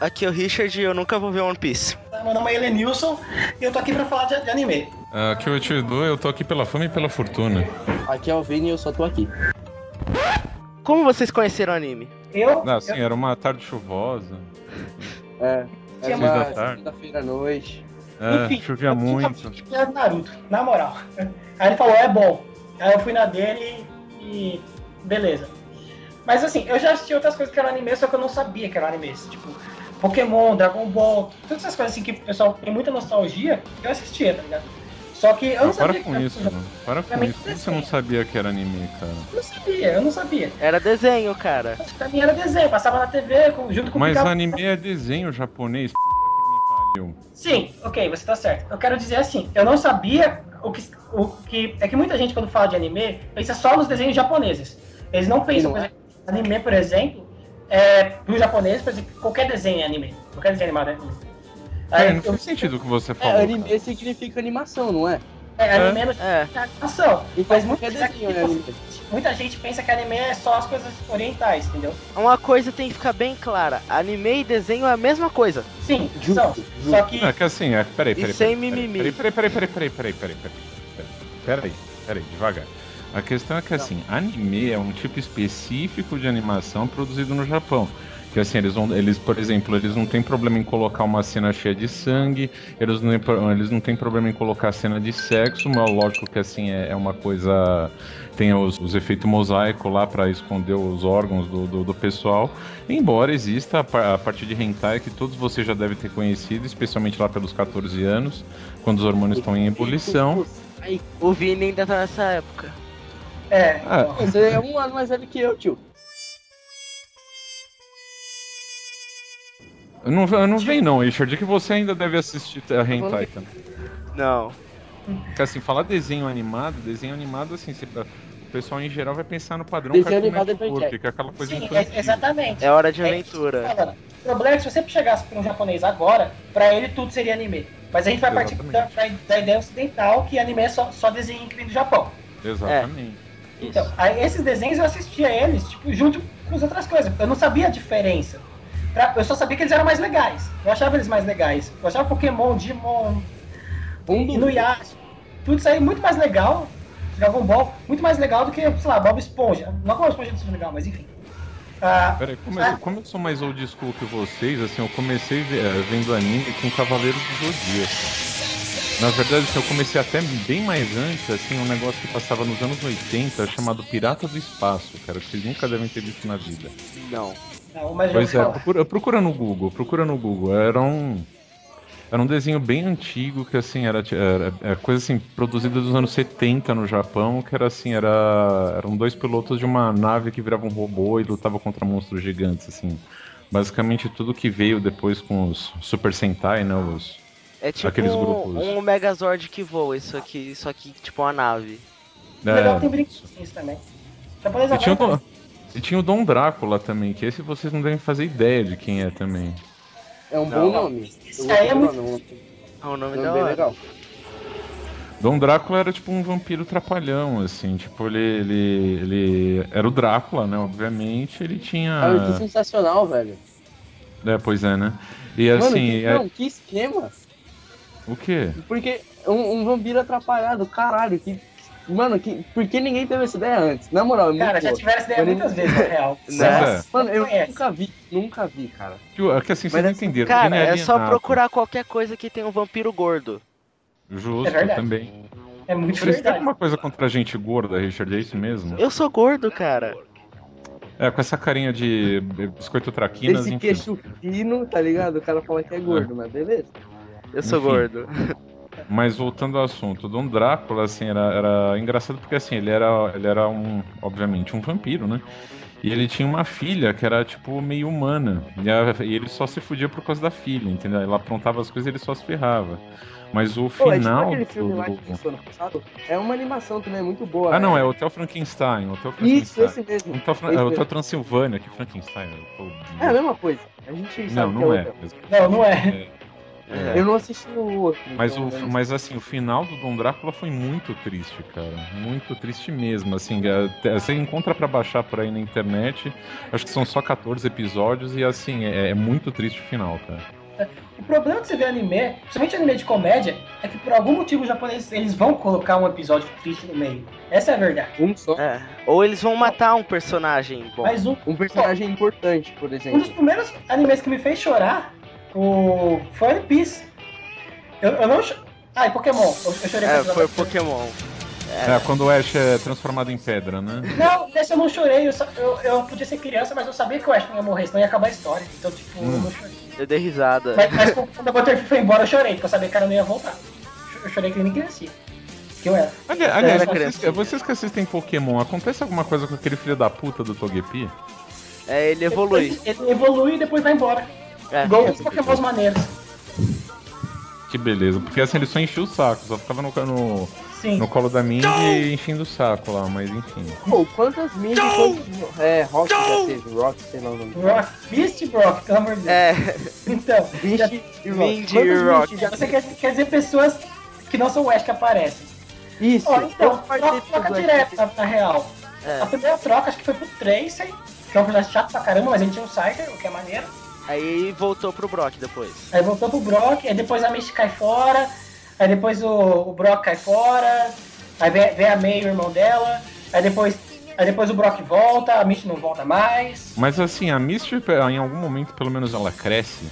Aqui é o Richard e eu nunca vou ver One Piece. Meu nome é Elenilson e eu tô aqui pra falar de, de anime. Aqui é o Tio Edu, eu tô aqui pela fama e pela fortuna. Aqui é o Vini e eu só tô aqui. Como vocês conheceram o anime? Eu, Não, assim, eu era uma tarde chuvosa. É. Tinha É mais uma da tarde. segunda-feira à noite. É, Enfim, chovia muito. que era Naruto, na moral. Aí ele falou, é bom. Aí eu fui na dele e. beleza. Mas assim, eu já assisti outras coisas que eram anime, só que eu não sabia que eram animes. Tipo, Pokémon, Dragon Ball, todas essas coisas assim que o pessoal tem muita nostalgia, eu assistia, tá ligado? Só que eu não Ah, para sabia com que isso, mano. Para com isso. Como você não sabia que era anime, cara? Eu não sabia, eu não sabia. Era desenho, cara. Pra mim era desenho, passava na TV junto com o Mas anime é desenho japonês, p que me pariu. Sim, ok, você tá certo. Eu quero dizer assim, eu não sabia o que, o que. É que muita gente, quando fala de anime, pensa só nos desenhos japoneses. Eles não pensam, não por é. exemplo, anime, por exemplo, é, pro japonês qualquer desenho é anime. Qualquer desenho animado é anime. É, não faz sentido o que você falou. É, anime cara. significa animação, não é? É, anime é, é. animação. E faz muito desenho, né, anime. Muita gente pensa que anime é só as coisas orientais, entendeu? Uma coisa tem que ficar bem clara: anime e desenho é a mesma coisa. Sim, justo, são. Justo. Só que. Não, que assim, é, peraí, peraí. peraí, peraí sem mimimi. Peraí, peraí, peraí, peraí, peraí, peraí, peraí. Peraí, peraí, peraí devagar. A questão é que assim, anime é um tipo específico de animação produzido no Japão. Que assim, eles, vão, eles, por exemplo, eles não têm problema em colocar uma cena cheia de sangue, eles não, eles não têm problema em colocar cena de sexo, mas lógico que assim é, é uma coisa. Tem os, os efeitos mosaico lá pra esconder os órgãos do, do, do pessoal. Embora exista a, a parte de hentai que todos vocês já devem ter conhecido, especialmente lá pelos 14 anos, quando os hormônios estão em ebulição. O Vini ainda tá nessa época. É. Ah. você é um ano mais velho que eu, tio. Não, não vem não, Richard, que você ainda deve assistir a hentai também. Não. Porque assim, falar desenho animado, desenho animado, assim, você- o pessoal em geral vai pensar no padrão Desenho Cartoon animado é Network, Jack. que é aquela coisa Sim, infantil. é- exatamente. É hora de É eu aventura. falando. O problema é que se você chegasse para um japonês agora, pra ele tudo seria anime. Mas a gente vai partir da, Exatamente. da- ideia ocidental que anime é só, só desenho vem do Japão. Exatamente. Então, aí esses desenhos eu assistia eles, tipo, junto com as outras coisas. Eu não sabia a diferença. Pra- eu só sabia que eles eram mais legais. Eu achava eles mais legais. Eu achava Pokémon, Digimon, no Yasuo, tudo isso aí muito mais legal. Dragon Ball, muito mais legal do que, sei lá, Bob Esponja. Não que Bob Esponja não seja legal, mas enfim. Ah, Peraí, como, eu, como eu sou mais old school que vocês, assim, eu comecei eh, vendo anime com Cavaleiros do Zodíaco. Na verdade, assim, eu comecei até bem mais antes, assim, um negócio que passava nos anos 80, chamado Pirata do Espaço, cara, que vocês nunca devem ter visto na vida. Não. não, mas Pois é, procura, procura no Google, procura no Google. Era um. Era um desenho bem antigo, que assim, era, era, era coisa assim, produzida dos anos 70 no Japão, que era assim, era. Eram dois pilotos de uma nave que virava um robô e lutava contra monstros gigantes, assim. Basicamente tudo que veio depois com os Super Sentai, né? Os, É tipo Aqueles um, grupos. um Megazord que voa, isso aqui, isso aqui, tipo uma nave. O legal tem é, brinquedinhos também. E, tinha o e tinha o Dom Drácula também, que esse vocês não devem fazer ideia de quem é também. É um Não. bom nome. Isso aí é muito- nome, É um nome nome da hora. legal. Dom Drácula era tipo um vampiro trapalhão, assim, tipo, ele, ele, ele era o Drácula, né, obviamente, ele tinha... Cara, que sensacional, velho. É, pois é, né? E Mano, assim, que, é- não, que esquema. O quê? Porque um, um vampiro atrapalhado, caralho, que. Mano, que, por que ninguém teve essa ideia antes? Na moral, é muito Cara, já tiveram essa ideia muitas vezes, na real. Né? É. Mano, eu Conhece. nunca vi, nunca vi, cara. Tio, É que assim, vocês não essa- entenderam. Cara, ele é só procurar qualquer coisa que tenha um vampiro gordo. Justo, É também. É muito Vocês têm verdade. alguma coisa contra a gente gorda, Richard? É isso mesmo? Eu sou gordo, cara. É, com essa carinha de biscoito traquinas, Esse enfim. queixo fino, tá ligado? O cara fala que é gordo, mas beleza. Eu sou Enfim. gordo. Mas voltando ao assunto, o Dom Drácula, assim, era, era engraçado porque, assim, ele era, ele era um, obviamente, um vampiro, né? E ele tinha uma filha que era, tipo, meio humana. E, a- e ele só se fudia por causa da filha, entendeu? Ela aprontava as coisas e ele só se ferrava. Mas o Pô, é tipo final. aquele filme lá do-. É uma animação também muito boa. Ah, não, né? é Hotel Frankenstein. Hotel Frankenstein. Isso, esse mesmo. Hotel, Fran... Esse é, Hotel mesmo. Transilvânia, que Frankenstein. tô- É a mesma coisa. A gente sabe Não, que não é é. Não, não é. Eu não assisti o outro. Mas, então, o, mas assim, o final do Dom Drácula foi muito triste, cara. Muito triste mesmo. Assim, é, você encontra para baixar por aí na internet. Acho que são só 14 episódios e assim, é, é muito triste o final, cara. O problema de você ver anime, principalmente anime de comédia, é que por algum motivo os japoneses eles vão colocar um episódio triste no meio. Essa é a verdade. Um só. É. Ou eles vão matar um personagem bom. Mas um, Um personagem importante, por um dos exemplo. primeiros animes que me fez chorar o... foi One Piece. Eu, eu não. Ah, e Pokémon. Eu, eu chorei É, foi o Pokémon. É, quando o Ash é transformado em pedra, né? Não, desse eu não chorei. Eu, eu, eu podia ser criança, mas eu sabia que o Ash não ia morrer, senão ia acabar a história. Então, tipo, eu Hum. não chorei. Eu dei risada. Mas, mas quando a Butterfree foi embora, eu chorei, porque eu sabia que ela não ia voltar. Eu chorei que nem criança. Que eu era. Ali- Aliás, era vocês, vocês que assistem Pokémon, acontece alguma coisa com aquele filho da puta do Togepi? É, ele evolui. Ele, ele evolui e depois vai embora. É. Igual os Pokémons maneiros. Que beleza, porque assim ele só enchia o saco, só ficava no, no, Sim. no colo da Mindy enchendo o saco lá, mas enfim. Pô, quantas mídias, quantos... É, Rock já teve, Rock, sei lá o nome. Rock, Beast Brock, pelo amor de Deus. É, Então, já- Misty e Rock. Mindy e Rock. Já você quer, quer dizer pessoas que não são Ash que aparecem. Isso. Ó, então, troca, troca direto na, na real. é. A primeira troca acho que foi pro Tracer, que é um personagem chato pra caramba, mas a gente tinha um Cyber, o que é maneiro. Aí voltou pro Brock depois. Aí voltou pro Brock, aí depois a Misty cai fora, aí depois o, o Brock cai fora, aí vem, vem a May, o irmão dela, aí depois, aí depois o Brock volta, a Misty não volta mais. Mas assim, a Misty, em algum momento, pelo menos ela cresce.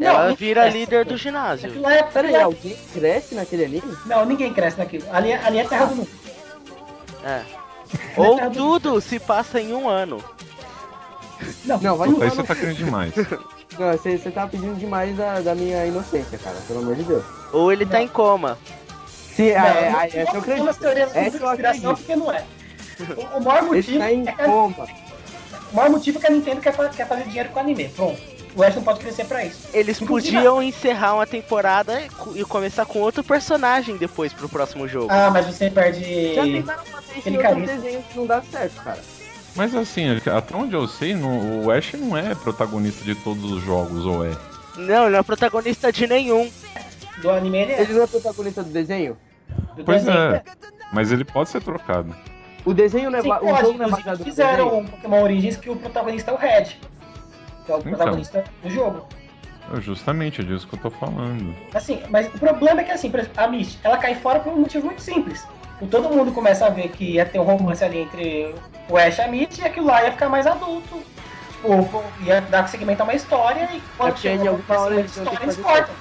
Ela não vira cresce. líder do ginásio. Aquilo é, Pera aí, alguém cresce naquele anime? Não, ninguém cresce naquilo. Ali, é- ali é terra do mundo. É. Ou tudo se passa em um ano. Não, Não, vai tudo- Aí você tá querendo demais. Não, você, você tá pedindo demais da, da minha inocência, cara, pelo amor de Deus. Ou ele tá em coma. Se, Não, é, é, não, essa eu não acredito. teorias Essa eu acredito. porque não é. O, o maior Ele motivo tá em é que a, coma. o maior motivo é que a Nintendo quer, fa- quer fazer dinheiro com anime. Pronto. O Ash não pode crescer pra isso. Eles Inclusive- podiam encerrar uma temporada e co- começar com outro personagem depois pro próximo jogo. Ah, mas você perde. Já tentaram fazer isso em Ele outro desenho que não dá certo, cara. Mas assim, até onde eu sei, no- o Ash não é protagonista de todos os jogos, ou é? Não, ele não é protagonista de nenhum. Do anime ele é. Ele não é protagonista do desenho? Do Pois desenho, é. Mas ele pode ser trocado. O desenho não é, Sim, ba- o pode, jogo não é baseado no fizeram um Pokémon Origins que o protagonista é o Red. Que é o Então. protagonista do jogo. É Justamente, é disso que eu tô falando. Assim, mas o problema é que assim, por exemplo, a Misty, ela cai fora por um motivo muito simples. O todo mundo começa a ver que ia ter um romance ali entre o Ash e a Misty e aquilo lá ia ficar mais adulto. Tipo, ia dar segmento a uma história e quando É chega alguma hora eles história, que eles fazer cortam.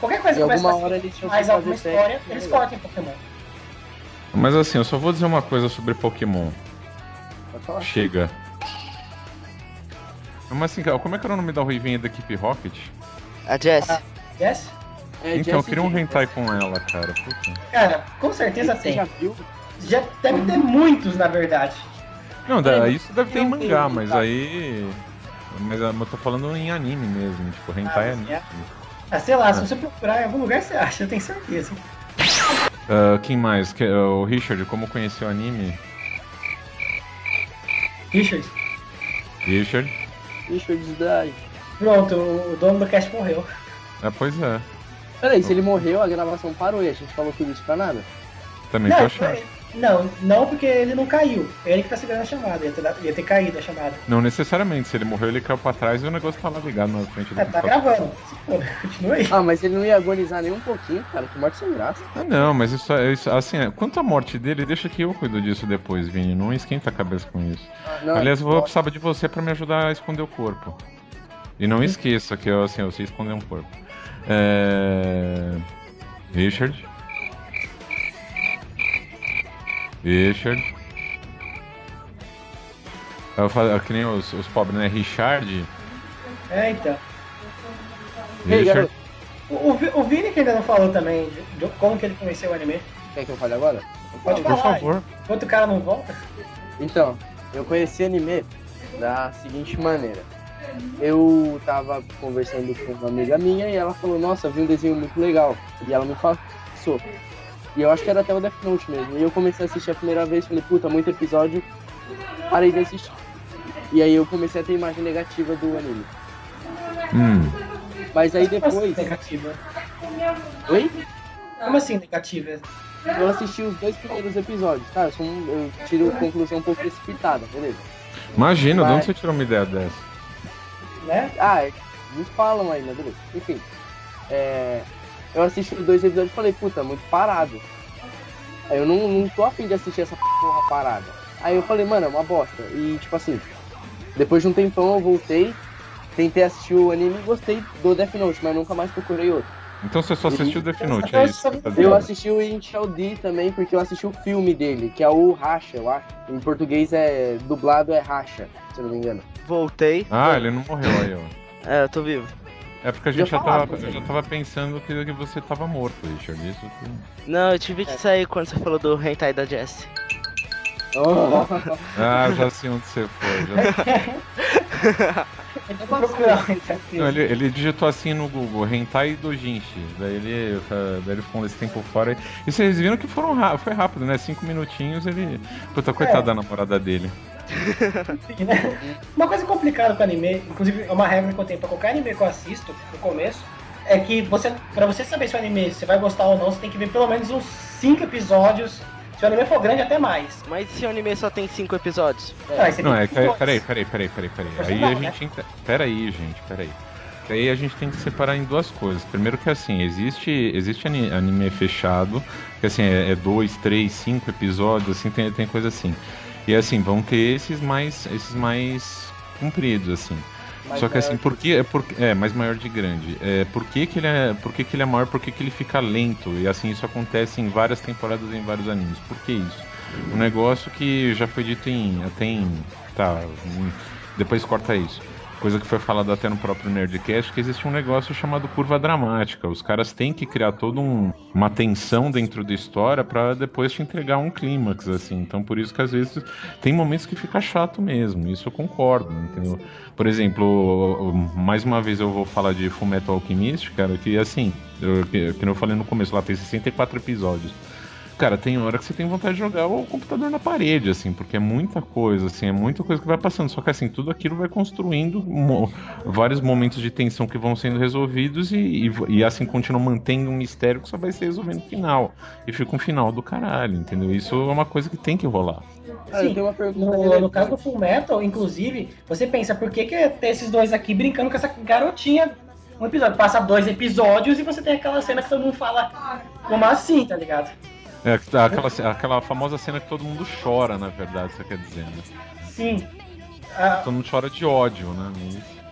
Qualquer coisa que começa a que mais alguma fazer história, eles cortam em Pokémon. Mas assim, eu só vou dizer uma coisa sobre Pokémon. Pode falar. Chega. Mas assim, cara, como é que era o nome da ruivinha da equipe Rocket? A Jess. Yes? É, então, eu queria um hentai com ela, cara. Puta. Cara, com certeza Você tem. já viu? Já deve ter muitos, na verdade. Não, isso deve ter em mangá, mas aí. Mas ah, eu tô falando em anime mesmo, tipo, hentai Ah, anime. é? Ah, sei lá, se É. você procurar em algum lugar, você acha, eu tenho certeza. Ah, quem mais? Que- o Richard, como conheceu o anime? Richard, Richard? Eu desdai. pronto, o dono do cast morreu. Ah, pois é. Peraí, se ele morreu, a gravação parou e a gente falou tudo isso pra nada? Também tô Não, achando. não, não porque ele não caiu. Ele que tá segurando a chamada, ia ter, ia ter caído a chamada. Não necessariamente, se ele morreu, ele caiu pra trás e o negócio tá lá ligado na frente do É, tá computador. gravando. Se foda, continua aí. Ah, mas ele não ia agonizar nem um pouquinho, cara. Que morte sem graça. Ah, não, mas isso, é- isso assim, é, quanto à morte dele, deixa que eu cuido disso depois, Vini. Não esquenta a cabeça com isso. Não, Aliás, eu vou precisar de você pra me ajudar a esconder o corpo. E não esqueça que eu, assim, eu sei esconder um corpo. É... Richard. Richard. Eu falo, que nem os, os pobres, né? Richard. É, então. Richard. O, o, o Vini que ainda não falou também de, de como que ele conheceu o anime. quer que eu fale agora? Pode Por falar. favor. Enquanto o cara não volta. Então, eu conheci anime da seguinte maneira. Eu tava conversando com uma amiga minha e ela falou, nossa, vi um desenho muito legal. E ela me passou. E eu acho que era até o Death Note mesmo. E eu comecei a assistir a primeira vez, falei, puta, muito episódio, parei de assistir. E aí eu comecei a ter imagem negativa do anime. Hum. Mas aí Como assim depois. negativa? Oi? Como assim negativa? Eu assisti os dois primeiros episódios, tá? Eu, sou um- eu tiro conclusão um pouco precipitada, beleza. Imagina, de Vai. onde você tirou uma ideia dessa? Né? Ah, é, me falam aí, né, beleza. Enfim. É, eu assisti dois episódios e falei, puta, muito parado. Aí eu não, não tô afim de assistir essa porra parada. Aí eu falei, mano, é uma bosta. E tipo assim, depois de um tempão eu voltei, tentei assistir o anime e gostei do Death Note, mas nunca mais procurei outro. Então você só assistiu Death Note, é Eu isso? tá Eu assisti o Initial D também, porque eu assisti o filme dele, que é o Racha, eu acho. Em português é dublado é Racha, se eu não me engano. Voltei. Ah, ele não morreu aí, ó. É, eu tô vivo. É porque a gente Já tava, já tava pensando que, que você tava morto, Richard. Isso que... Não, eu tive que sair quando você falou do hentai da Jessie. Oh. Ah, já sei onde você foi. já- Eu. Não, ele, ele digitou assim no Google, Hentai Dojinshi. Daí ele, daí ele ficou esse tempo fora. E vocês viram que foram ra- foi rápido, né? Cinco minutinhos ele. Puta, coitada É. da namorada dele. Né? Uma coisa complicada com anime, inclusive é uma regra que eu tenho pra qualquer anime que eu assisto no começo, é que você, pra você saber se o anime você vai gostar ou não, você tem que ver pelo menos uns 5 episódios. Se o anime for grande, até mais. Mas se o anime só tem cinco episódios? Você Não, é. Peraí, peraí, peraí, peraí, peraí. Aí Personal, a né? gente. ente- Peraí, gente, peraí. Que aí a gente tem que separar em duas coisas. Primeiro que assim, existe, existe ani- anime fechado, que assim, é, é dois, três, cinco episódios, assim, tem, tem coisa assim. E assim, vão ter esses mais. esses mais compridos, assim. Mas Só que assim, maior por que é, por, é mais maior de grande? É, por que, que ele é, por que, que ele é maior? Por que, que ele fica lento? E assim isso acontece em várias temporadas em vários animes. Por que isso? Um negócio que já foi dito em até em tá, em- depois corta isso. Coisa que foi falada até no próprio Nerdcast, que existe um negócio chamado curva dramática. Os caras têm que criar toda um, uma tensão dentro da história pra depois te entregar um clímax, assim. Então por isso que às vezes tem momentos que fica chato mesmo. Isso eu concordo, entendeu? Por exemplo, mais uma vez eu vou falar de Fullmetal Alchemist, cara, que assim, eu, que, que eu falei no começo, lá tem 64 episódios. Cara, tem hora que você tem vontade de jogar o computador na parede, assim, porque é muita coisa, assim, é muita coisa que vai passando. Só que assim, tudo aquilo vai construindo mo- vários momentos de tensão que vão sendo resolvidos e, e, e, assim continua mantendo um mistério que só vai ser resolvido no final. E fica um final do caralho, entendeu? Isso é uma coisa que tem que rolar. Ah, Sim, tenho uma pergunta No, relevante. no caso do Full Metal, inclusive, você pensa, por que, que é ter esses dois aqui brincando com essa garotinha? Um episódio, passa dois episódios e você tem aquela cena que todo mundo fala, como assim, tá ligado? É aquela, aquela famosa cena que todo mundo chora, na verdade, você quer dizer, né? Sim. Ah, Todo mundo chora de ódio, né? Isso.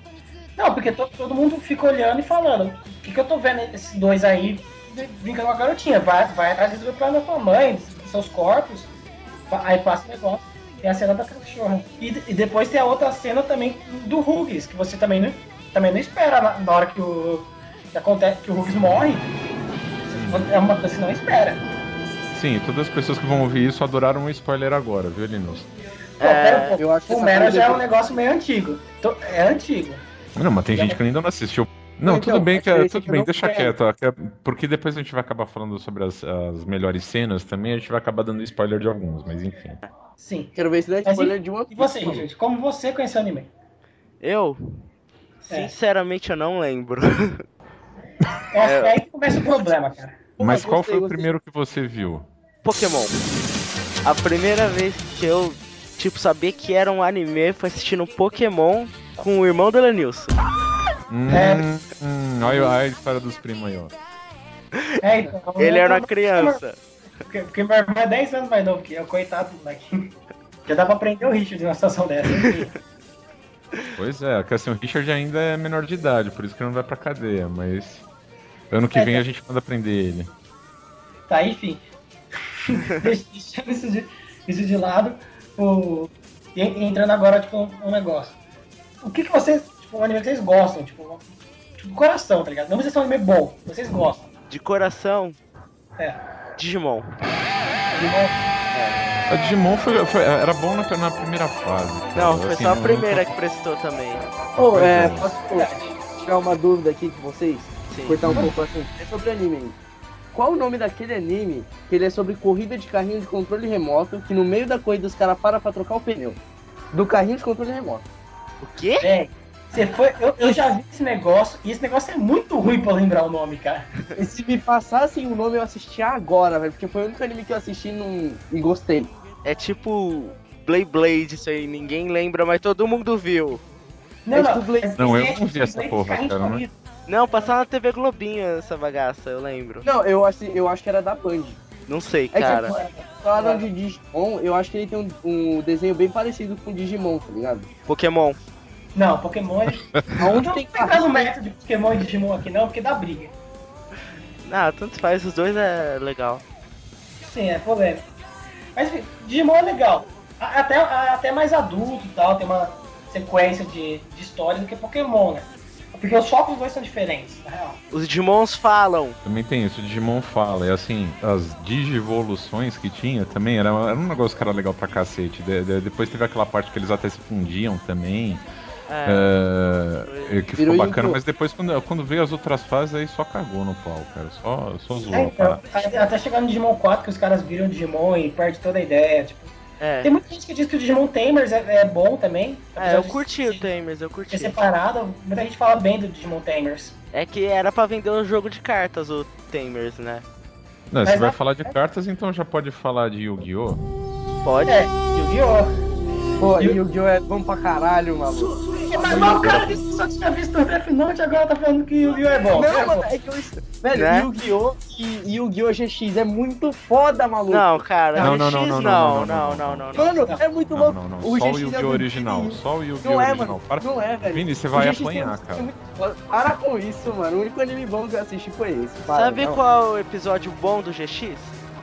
não, porque to- todo mundo fica olhando e falando, o que, que eu tô vendo esses dois aí brincando com a garotinha? Vai, vai atrás do plano da tua mãe, dos seus corpos. Aí passa o negócio. Tem a cena da cachorra. E, e depois tem a outra cena também do Hughes, que você também não, também não espera na, na hora que o. Que acontece que o Hughes morre. É uma coisa que você não espera. Sim, todas as pessoas que vão ouvir isso adoraram um spoiler agora, viu, Linus? Pô, pouco. eu acho que já é um negócio meio antigo. É antigo. Não, mas tem gente que ainda não assistiu. Não, Então, tudo bem, a que, é- é tudo que eu bem, deixa quero. quieto, é- porque depois a gente vai acabar falando sobre as, as melhores cenas também, a gente vai acabar dando spoiler de alguns, mas enfim. Sim. Quero ver se dá Mas spoiler e- de uma E você, Richard? Como você conheceu o anime? Eu? É. Sinceramente, eu não lembro. É, é aí que começa o problema, cara. Pô, mas qual gostei, foi o gostei. primeiro que você viu? Pokémon. A primeira vez que eu, tipo, sabia que era um anime foi assistindo Pokémon com o irmão do Elenilson. Hum, É. hum, olha, olha a história dos primos aí, ó. É, então, Ele era uma criança. Porque, porque meu irmão é 10 anos mais novo que eu, coitado do moleque. Já dá pra prender o Richard numa situação dessa. Pois é, que assim, o Richard ainda é menor de idade, por isso que ele não vai pra cadeia, mas ano que É, vem tá. a gente manda prender ele. Tá, enfim. Deixando isso de, isso de lado, o, e entrando agora, tipo, um, negócio. O que que vocês, tipo, um anime que vocês gostam, tipo, tipo, coração, tá ligado? Não precisa ser um anime bom, vocês gostam. De coração, É. Digimon. Digimon, A Digimon foi, foi- era bom na, na primeira fase. Não, foi assim, só a não- primeira que prestou também. Pô, Pois é, é. posso tirar uma dúvida aqui com vocês? Sim. Cortar um pouco assim. É sobre anime. Qual o nome daquele anime que ele é sobre corrida de carrinho de controle remoto, que no meio da corrida os caras param pra trocar o pneu? Do carrinho de controle remoto. O quê? Véi, Você foi. Eu, eu já vi esse negócio, e esse negócio é muito ruim pra lembrar o nome, cara. E se me passassem o nome, eu assistia agora, velho. Porque foi o único anime que eu assisti num... e gostei. É tipo Blade Blade, isso aí, ninguém lembra, mas todo mundo viu. Não, É não. tipo Blade- é- Não, eu é não vi essa Blade porra, cara, né? Não, passava na TV Globinho essa bagaça, eu lembro. Não, eu acho, eu acho que era da Band. Não sei, É cara. que falaram de Digimon, eu acho que ele tem um, um desenho bem parecido com o Digimon, tá ligado? Pokémon. Não, Pokémon. ele- Aonde Não tem tem caso método de Pokémon e Digimon aqui não, porque dá briga. Ah, tanto faz, os dois é legal. Sim, é polêmico. Mas enfim, Digimon é legal. A- Até, até mais adulto e tal, tem uma sequência de, de história do que Pokémon, né? Porque os focos dos dois são diferentes, na real. Os Digimons falam. Também tem isso, o Digimon fala, e assim, as digivoluções que tinha também, era, era um negócio que era legal pra cacete. De- de- depois teve aquela parte que eles até se fundiam também, É, é, que Virou ficou bacana, mas depois quando, quando veio as outras fases aí só cagou no pau, cara, só, só zoou É, a então, até até chegar no Digimon 4, que os caras viram o Digimon e perde toda a ideia. Tipo, é. tem muita gente que diz que o Digimon Tamers é, é bom também. É, eu curti o Tamers, eu curti. separado. Muita gente fala bem do Digimon Tamers. É que era pra vender um jogo de cartas, o Tamers, né? Não, Mas você vai falar de cartas, então já pode falar de Yu-Gi-Oh! Pode? É, Yu-Gi-Oh! Pô, o- Yu-Gi-Oh! é bom pra caralho, maluco. Tá igual o cara que só tinha visto o Death Note agora tá falando que Yu-Gi-Oh! é bom. Não, mano, é que eu. Velho, né? Yu-Gi-Oh! e Yu-Gi-Oh! GX é muito foda, maluco. Não, cara, não, GX não, não, não, não, não, Mano, é muito louco. O só o Yu-Gi-Oh! original, só o Yu-Gi-Oh! Não é, original. Para... Não é, velho. Vini, você vai apanhar, cara. Para com isso, mano. O único anime bom que eu assisti foi esse. Para, Sabe qual episódio bom do GX?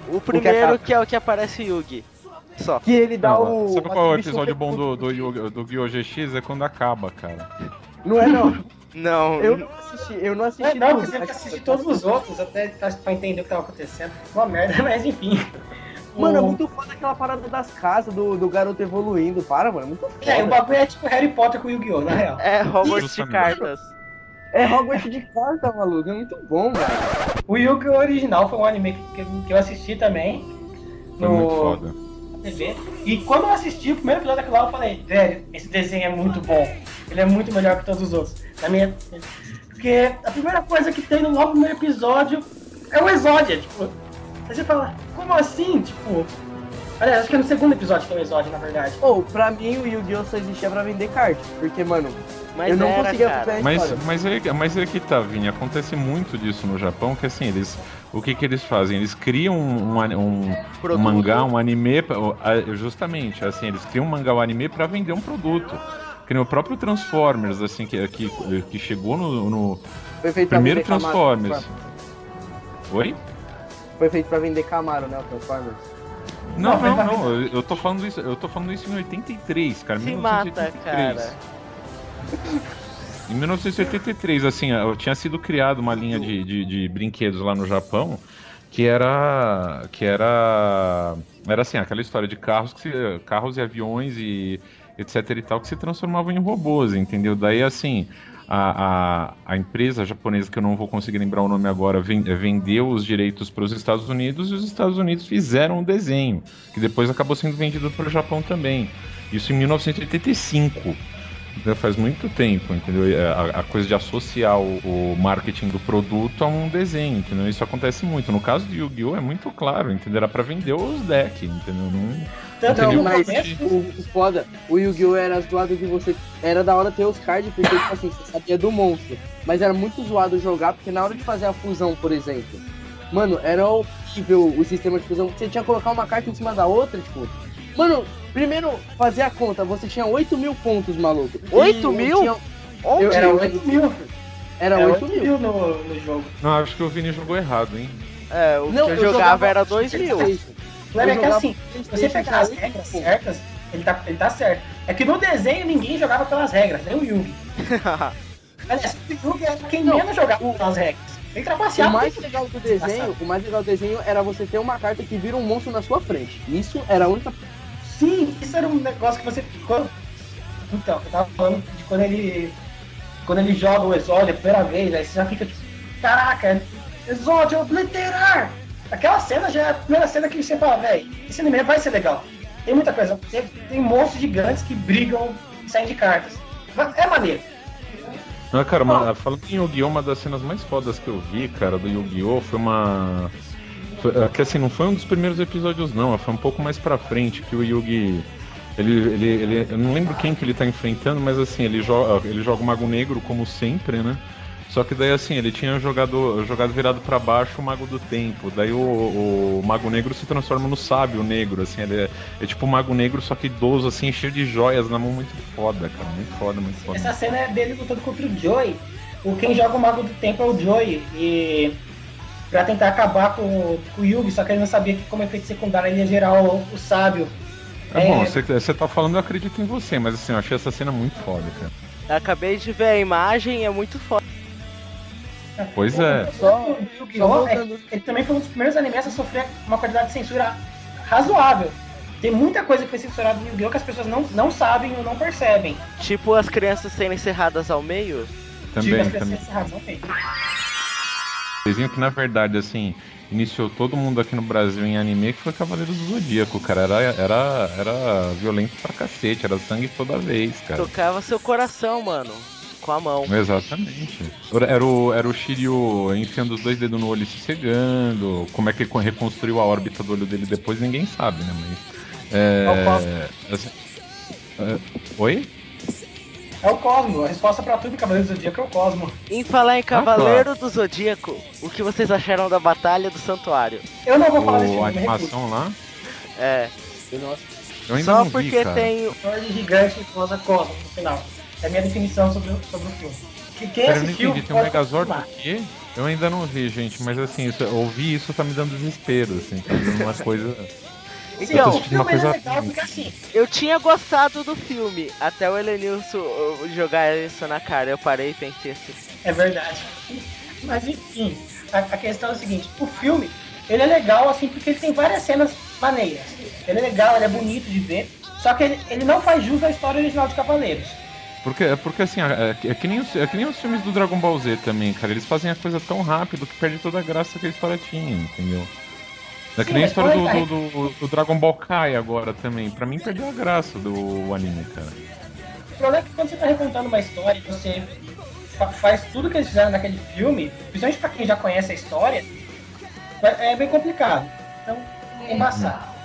O primeiro que é o que aparece Yugi. Só. Que ele dá Não, o. sabe qual é o episódio bom do, do, do Yu-Gi-Oh! GX? É quando acaba, cara. Não é, não. Não, Eu não assisti, eu não assisti. Não, não, porque você tem que assistir todos os outros até pra pra entender o que tava acontecendo. Uma merda, mas enfim. Mano, é muito foda aquela parada das casas, do, do garoto evoluindo. Para, mano, é muito foda. É, o bagulho é tipo Harry Potter com Yu-Gi-Oh! na real. é Hogwarts de cartas. É Hogwarts de carta, maluco. É muito bom, velho. O Yu-Gi-Oh! original foi um anime que, que- que eu assisti também. Foi muito foda. TV. E quando eu assisti o primeiro episódio daquilo lá, eu falei, velho, esse desenho é muito bom. Ele é muito melhor que todos os outros. Na minha. Porque a primeira coisa que tem no logo primeiro episódio é o Exódia, tipo. Aí você fala, como assim? Tipo. Aliás, acho que é no segundo episódio que tem o Exódia, na verdade. Ou, pra mim, o Yu-Gi-Oh! só existia pra vender cartas. Porque, mano, Mas eu não era, conseguia acompanhar Mas, história. mas, é, mas é que tá, Vini, acontece muito disso no Japão, que assim, eles. O que que eles fazem? Eles criam um, um, um, mangá, um anime, justamente, assim, eles criam um mangá, um anime pra vender um produto. Que nem o próprio Transformers, assim, que, que, que chegou no, no primeiro Transformers. Oi? Foi feito pra vender Camaro, né, o Transformers. Não, Não, não, eu, tô falando isso, eu tô falando isso em 83, cara, Se mata, 1983. cara. Em 1983, assim, tinha sido criado uma linha de, de, de brinquedos lá no Japão que era que era era assim aquela história de carros que se- carros e aviões e etc e tal que se transformavam em robôs, entendeu? Daí assim a, a, a empresa japonesa que eu não vou conseguir lembrar o nome agora ven- vendeu os direitos para os Estados Unidos e os Estados Unidos fizeram um desenho que depois acabou sendo vendido para o Japão também. Isso em 1985. Então, faz muito tempo, entendeu? A, a coisa de associar o, o marketing do produto a um desenho, entendeu? Isso acontece muito. No caso do Yu-Gi-Oh! é muito claro, entendeu? Era pra vender os decks, entendeu? Não... Tanto Não, mas o, o foda, o Yu-Gi-Oh! era zoado que você. Era da hora ter os cards, porque, tipo assim, você sabia do monstro. Mas era muito zoado jogar, porque na hora de fazer a fusão, por exemplo, mano, era horrível o sistema de fusão. Você tinha que colocar uma carta em cima da outra, tipo. Mano, primeiro fazer a conta, você tinha 8 mil pontos, maluco. E 8 eu mil? tinha- Onde? Eu- era 8 mil. Era Era 8 8 mil. mil no, no jogo. não, acho que o Vini jogou errado, hein? É, o Não, que eu, jogava, era 2 mil. O lembra Eu que jogava assim, se você pegar as regras 8 pontos. certas, ele tá, ele tá certo. É que no desenho ninguém jogava pelas regras, nem o Yugi. Aliás, o Yugi era quem Não, menos jogava o- pelas regras. Ele O mais legal do desenho, o mais legal do desenho era você ter uma carta que vira um monstro na sua frente. Isso era a única. Sim, isso era um negócio que você. Quando... Então, eu tava falando de quando ele. Quando ele joga o Exódio a primeira vez, aí você já fica tipo, caraca, Exódio obliterar! Aquela cena já é a primeira cena que você fala, velho, esse anime vai ser legal. Tem muita coisa. Tem, tem monstros gigantes que brigam e saem de cartas. É maneiro. Não, cara, uma, falando em Yu-Gi-Oh!, uma das cenas mais fodas que eu vi, cara, do Yu-Gi-Oh! foi uma. É que assim, não foi um dos primeiros episódios, não, foi um pouco mais pra frente que o Yugi. Ele, ele, ele, eu não lembro quem que ele tá enfrentando, mas assim, ele joga, ele joga o Mago Negro como sempre, né? Só que daí assim, ele tinha jogado, jogado virado para baixo o Mago do Tempo. Daí o, o, Mago Negro se transforma no Sábio Negro, assim, ele é, é, tipo o Mago Negro, só que idoso, assim, cheio de joias na mão, muito foda, cara. Muito foda, muito foda. Essa cena é dele lutando contra o Joey. O quem joga o Mago do Tempo é o Joey. E pra tentar acabar com, com o Yugi, só que ele não sabia que como efeito secundário ele ia gerar o, o sábio. É, é bom, você tá falando, eu acredito em você, mas assim, eu achei essa cena muito foda, cara. Acabei de ver a imagem, é muito foda. Pois é. Só, só, é, ele também foi um dos primeiros animes a sofrer uma quantidade de censura razoável. Tem muita coisa que foi censurada no Yu-Gi-Oh! que as pessoas não, não sabem ou não percebem. Tipo as crianças sendo encerradas ao meio? Também, tipo as crianças também. encerradas ao meio. Desenho que na verdade, assim, iniciou todo mundo aqui no Brasil em anime que foi Cavaleiros do Zodíaco, cara. Era, era, era violento pra cacete, era sangue toda vez, cara. Tocava seu coração, mano com a mão. Exatamente. Era o, era o Shiryu enfiando os dois dedos no olho e se cegando. Como é que ele reconstruiu a órbita do olho dele depois, ninguém sabe, né? Mas. É. Assim, é, oi? É o Cosmo. A resposta pra tudo Cavaleiro do Zodíaco é o Cosmo. Em falar em Cavaleiro ah, claro. do Zodíaco, o que vocês acharam da Batalha do Santuário? Eu não vou falar desse filme. A animação lá? É. Eu ainda Só não porque vi, tem. Um gigante e rosa Cosmo no final. É a minha definição sobre, o, sobre o filme. Que quem Pera, assistiu, eu não entendi, tem um Megazord por quê? Eu ainda não vi, gente, mas assim, isso, ouvir isso tá me dando desespero, assim, tá dando uma coisa. Então, o filme é legal porque assim, eu tinha gostado do filme, até o Elenilson jogar isso na cara, eu parei e pensei assim. É verdade. Mas enfim, a, a, questão é a seguinte, o filme, ele é legal assim porque ele tem várias cenas maneiras. Ele é legal, ele é bonito de ver, só que ele, ele não faz jus à história original de Cavaleiros. Porque, é porque assim, é, é, que nem os, é que nem os filmes do Dragon Ball Z também, cara. Eles fazem a coisa tão rápido que perde toda a graça que a história tinha, entendeu? É que nem a história do, do, do, do, Dragon Ball Kai agora também. Pra mim perdeu a graça do anime, cara. O problema é que quando você tá recontando uma história e você faz tudo que eles fizeram naquele filme, principalmente pra quem já conhece a história, é bem complicado. Então, é embaçado.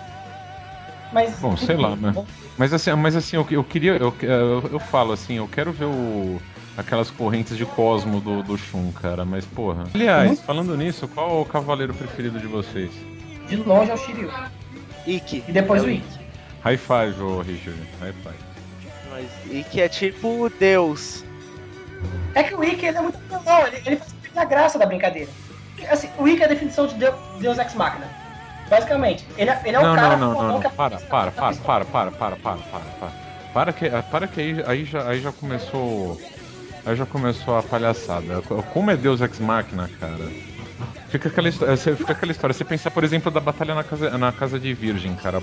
Mas, Bom, sei lá, né? Mas assim, mas assim eu, eu queria. Eu, eu, eu, falo assim, eu quero ver o, aquelas correntes de Cosmo do, do Shun, cara, mas porra. Aliás, uhum. falando nisso, qual o cavaleiro preferido de vocês? De longe é o Shiryu. Ikki. E depois é o Ikki. High five, ô Richard. High five. Mas Ikki é tipo Deus. É que o Ikki ele é muito bom, ele, ele faz a graça da brincadeira. Assim, o Ikki é a definição de Deus, Deus Ex Machina. Basicamente, ele, é, ele é não, um cara não, não, não, não. Para, para, para, para, para, para, para, para, para. que, para que aí, aí, já, aí já começou. Aí já começou a palhaçada. Como é Deus Ex Machina, cara? Fica aquela, história, fica aquela história. Você pensar, por exemplo, da batalha na casa, na casa de Virgem, cara.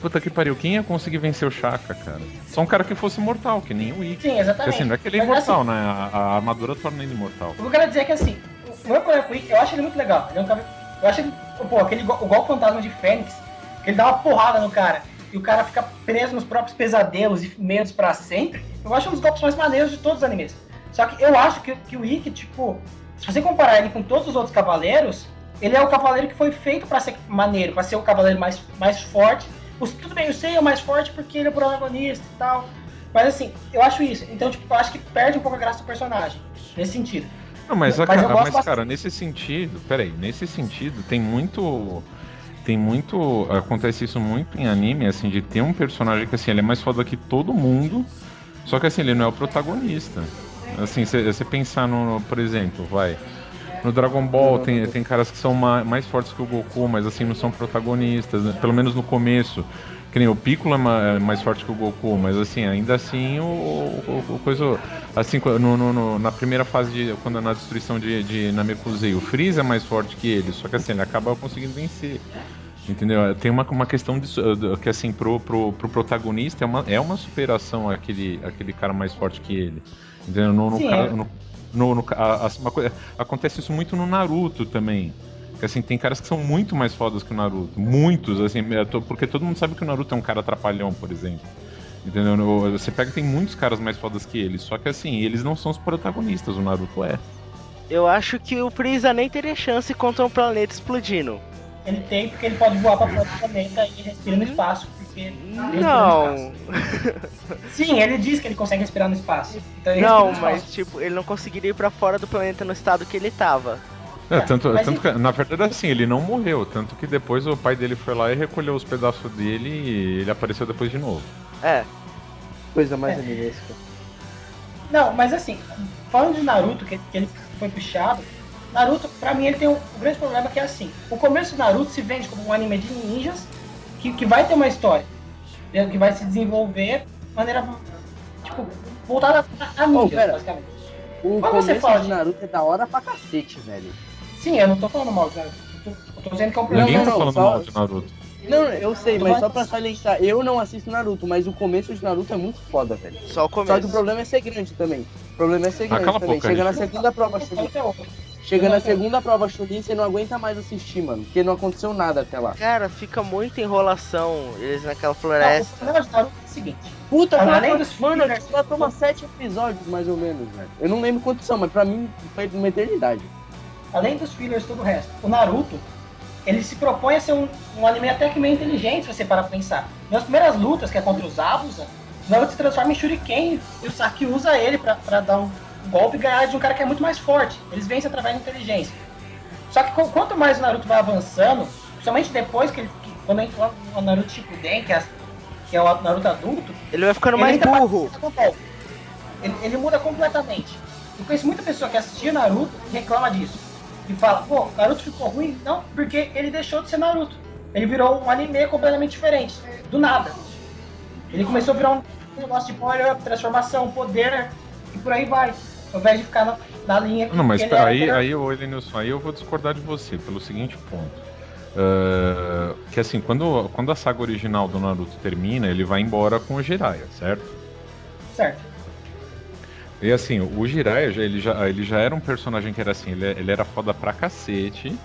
Puta que pariu, quem ia conseguir vencer o Chaka, cara? Só um cara que fosse mortal, que nem o Ikki. Sim, exatamente. Porque, assim, não é que ele é imortal, assim, né? A, a, armadura torna ele imortal. O que eu quero dizer é que assim, o meu problema com o Ikki, eu acho ele muito legal. Ele é um cara eu acho que, pô, aquele o golpe fantasma de Fênix, que ele dá uma porrada no cara e o cara fica preso nos próprios pesadelos e medos para sempre, eu acho um dos golpes mais maneiros de todos os animes. Só que eu acho que, que o Ikki, tipo, se você comparar ele com todos os outros cavaleiros, ele é o cavaleiro que foi feito para ser maneiro, para ser o cavaleiro mais, mais forte. Os, tudo bem, eu sei é o mais forte porque ele é o protagonista e tal. Mas assim, eu acho isso. Então, tipo, eu acho que perde um pouco a graça do personagem. Nesse sentido. Não, mas, mas, mas cara, nesse sentido, peraí, nesse sentido, tem muito. Tem muito. Acontece isso muito em anime, assim, de ter um personagem que assim, ele é mais foda que todo mundo, só que assim, ele não é o protagonista. Assim, você pensar no, por exemplo, vai. No Dragon Ball tem, tem caras que são mais fortes que o Goku, mas assim não são protagonistas, né? pelo menos no começo. Que nem o Piccolo é, é mais forte que o Goku, mas assim, ainda assim o, o, o coisa. Assim, no, no, na primeira fase de. Quando na destruição de, de Namekusei, o Freeza é mais forte que ele, só que assim, ele acaba conseguindo vencer. Entendeu? Tem uma, uma questão de, que assim, pro, pro, pro protagonista é uma, é uma superação aquele, aquele cara mais forte que ele. Entendeu? No, no, Sim, é. no, no, no a, a, uma, acontece isso muito no Naruto também. Porque assim, tem caras que são muito mais fodas que o Naruto. Muitos, assim, é porque todo mundo sabe que o Naruto é um cara atrapalhão, por exemplo. Entendeu? Você pega tem muitos caras mais fodas que ele, só que assim, eles não são os protagonistas, o Naruto é. Eu acho que o Freeza nem teria chance contra um planeta explodindo. Ele tem porque ele pode voar pra fora do planeta e respira no espaço. Porque no Não. Sim, ele diz que ele consegue respirar no espaço. Então ele não, no mas espaço. tipo, ele não conseguiria ir pra fora do planeta no estado que ele tava. É, tanto, mas tanto que, na verdade, assim, ele não morreu. Tanto que depois o pai dele foi lá e recolheu os pedaços dele e ele apareceu depois de novo. É, Coisa mais É. animesca. Não, mas assim, falando de Naruto, que, que ele foi puxado, Naruto, pra mim, ele tem um, um grande problema que é assim: o começo do Naruto se vende como um anime de ninjas que, que vai ter uma história, né, que vai se desenvolver de maneira, tipo, voltada a, a ninjas, pera. basicamente. O Mas você começo fala de de- Naruto é da hora pra cacete, velho. Sim, eu não tô falando mal de Naruto, eu tô, eu tô dizendo que é um Não, problema. Ninguém tá não, falando só- mal de Naruto. Não, eu sei, mas só pra salientar, eu não assisto Naruto, mas o começo de Naruto é muito foda, velho. só o Só que o começo. problema é ser grande também. O problema é ser grande também. boca, Chega na gente. segunda prova Chunin. Chega na Não, segunda prova Chunin, você não aguenta mais assistir, mano. Porque não aconteceu nada até lá. Cara, fica muita enrolação eles naquela Não, o floresta. problema de Naruto é o seguinte: Puta, Além cara, dos mano, fillers- ela toma sete episódios, mais ou menos, velho. Eu não lembro quantos são, mas pra mim foi uma eternidade. além dos fillers e todo o resto, o Naruto, ele se propõe a ser um, um anime até que meio inteligente, se você parar pra pensar. Nas primeiras lutas, que é contra os Abusa, o Naruto se transforma em Shuriken e o Saki usa ele pra, pra dar um golpe ganhar de um cara que é muito mais forte. Eles vencem através da inteligência. Só que qu- quanto mais o Naruto vai avançando, principalmente depois que ele. que- quando entra o Naruto Shippuden, que é, que é o Naruto adulto, Ele vai ficando ele mais burro. Ele, ele muda completamente. Eu conheço muita pessoa que assistia Naruto e reclama disso. E fala, pô, Naruto ficou ruim? Não, porque ele deixou de ser Naruto. Ele virou um anime completamente diferente. Do nada. Ele começou a virar um negócio de power up, transformação, poder e por aí vai. Ao invés de ficar na, na linha Não, mas pera, era aí, aí, ô Elenilson, aí eu vou discordar de você pelo seguinte ponto. Ah, que assim, quando, quando a saga original do Naruto termina, ele vai embora com o Jiraiya, certo? Certo. E assim, o Jiraiya, já, ele, já, ele já era um personagem que era assim, ele, ele era foda pra cacete,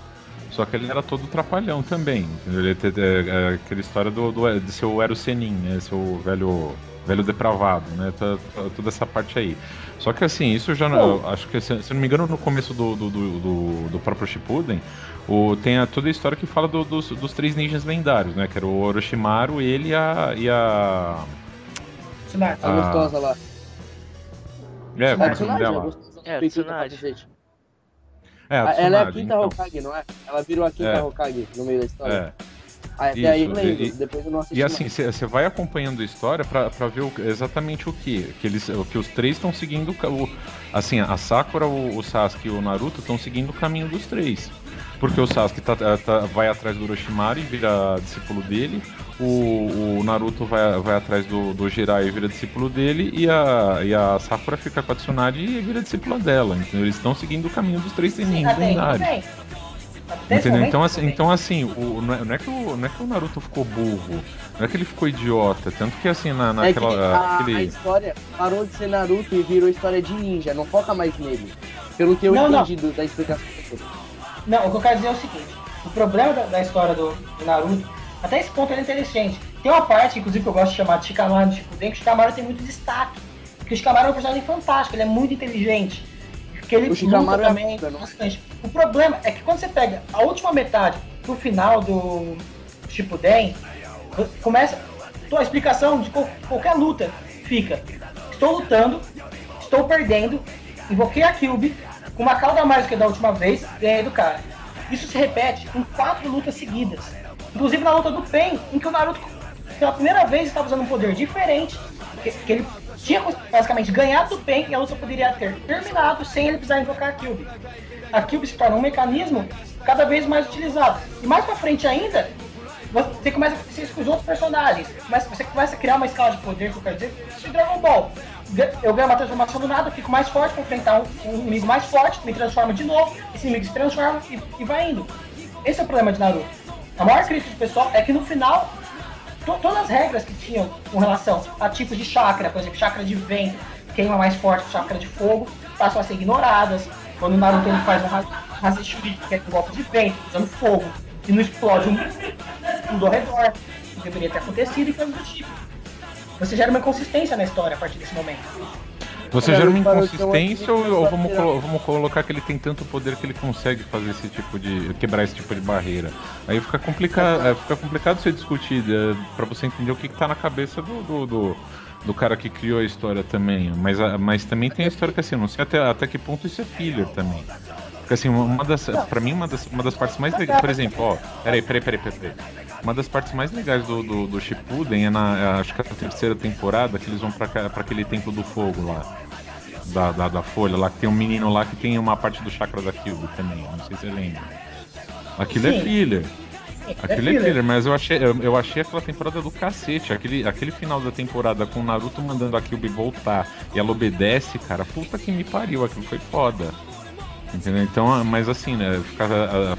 só que ele era todo trapalhão também. Ele é, é, aquela história do, do, de seu Ero Senin, né? Seu velho, velho depravado, né? Toda, toda essa parte aí. Só que assim, isso já. Pô. Acho que, se, se não me engano, no começo do, do, do, do- do próprio Shippuden, o, tem a, toda a história que fala do- dos, dos três ninjas lendários, né? Que era o Orochimaru, ele e a. E a... Tsunade. A Ah. gostosa lá. É, A como é o nome Tsunade, a dela? gostosa É, Tsunade. cacete. É, a Ah, Ela é a Tsunade, quinta então. Hokage, não é? Ela virou a quinta É. Hokage no meio da história. É. Ah, até Isso, aí eu lembro, e- depois eu não assisti E assim, você vai acompanhando a história pra, pra ver o- exatamente o que. Que, eles, o que os três estão seguindo. o assim, a Sakura, o, o Sasuke e o Naruto estão seguindo o caminho dos três. Porque o Sasuke tá- tá- vai atrás do Orochimaru e vira discípulo dele. O, o Naruto vai, vai atrás do, do Jiraiya e vira discípulo dele. E a, e a Sakura fica com a Tsunade e vira discípula dela. Entendeu? Eles estão seguindo o caminho dos três tudo lendários. bem. Esse Entendeu? Então assim, então, assim o, não, é, não é que o, não é que o Naruto ficou burro, não é que ele ficou idiota, tanto que assim, na, É que naquela. a, a aquele... história parou de ser Naruto e virou história de ninja, não foca mais nele. Pelo que eu Não, não. entendi do- da explicação. Não, o que eu quero dizer é o seguinte: o problema da, da história do, do Naruto, até esse ponto é interessante. Tem uma parte, inclusive, que eu gosto de chamar de Shikamaru no Shippuden, que o Shikamaru tem muito destaque. Porque o Shikamaru é um personagem fantástico, ele é muito inteligente. Porque ele O luta é também não? bastante. O problema é que quando você pega a última metade pro final do Shippuden, começa a explicação de qual- qualquer luta fica. Estou lutando, estou perdendo, invoquei a Cube, com uma cauda do que da última vez, ganhei do cara. Isso se repete em quatro lutas seguidas. Inclusive na luta do Pen, em que o Naruto, pela primeira vez, estava usando um poder diferente, que, que ele tinha basicamente ganhado do Pen e a luta poderia ter terminado sem ele precisar invocar a Cube. A Cube se torna um mecanismo cada vez mais utilizado. E mais pra frente ainda, você começa a isso com os outros personagens. Mas você começa a criar uma escala de poder, que eu quero dizer, isso de Dragon Ball. Eu ganho uma transformação do nada, fico mais forte pra enfrentar um, um inimigo mais forte, me transforma de novo, esse inimigo se transforma e, e vai indo. Esse é o problema de Naruto. A maior crítica do pessoal é que no final, to- todas as regras que tinham com relação a tipos de chakra, por exemplo, chakra de vento, queima mais forte chakra de fogo, passam a ser ignoradas. Quando o Naruto ele faz um Hazeshuri, que é um golpe de vento, usando fogo, e não explode um, tudo ao redor, que deveria ter acontecido e coisas do tipo. você gera uma inconsistência na história a partir desse momento. Você gera uma inconsistência ou, ou vamos, colo- vamos colocar que ele tem tanto poder que ele consegue fazer esse tipo de. quebrar esse tipo de barreira? Aí fica complicado, é, fica complicado você discutir é, pra você entender o que, que tá na cabeça do, do, do, do cara que criou a história também. Mas, mas também tem a história que assim, não sei até, até que ponto isso é filler também. Porque assim, uma das. Pra mim, uma das, uma das partes mais legais. Por exemplo, ó. Peraí, peraí, peraí, peraí. peraí. Uma das partes mais legais do, do, do Shippuden é na. é, Acho que é a terceira temporada que eles vão pra, aquele templo do fogo lá. Da, da, da folha lá, que tem um menino lá que tem uma parte do chakra da Kyuubi também. Não sei se você lembra. Aquilo é Sim. filler. Aquilo é filler. mas eu achei, eu, eu achei aquela temporada do cacete. Aquele, aquele final da temporada com o Naruto mandando a Kyuubi voltar e ela obedece, cara, puta que me pariu, aquilo foi foda. Entendeu? Então, mas assim, né? Fica, a-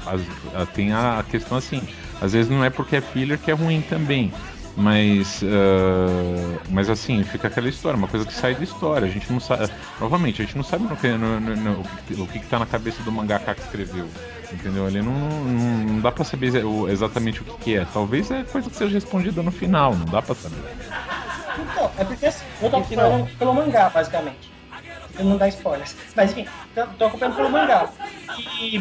a- a- tem a questão assim, às vezes não é porque é filler que é ruim também. Mas, ah, mas assim, fica aquela história, uma coisa que sai da história. A gente não sabe. Novamente, a gente não sabe no que, no, no- o, que, o que que tá na cabeça do mangaka que escreveu. Entendeu? Ali não, não, não dá pra saber exatamente o que, que é. Talvez é coisa que seja respondida no final, não dá pra saber. Então, é porque assim, eu tô acompanhando pelo mangá, basicamente. Eu não dar spoilers. Mas enfim, tô, tô acompanhando pelo mangá. E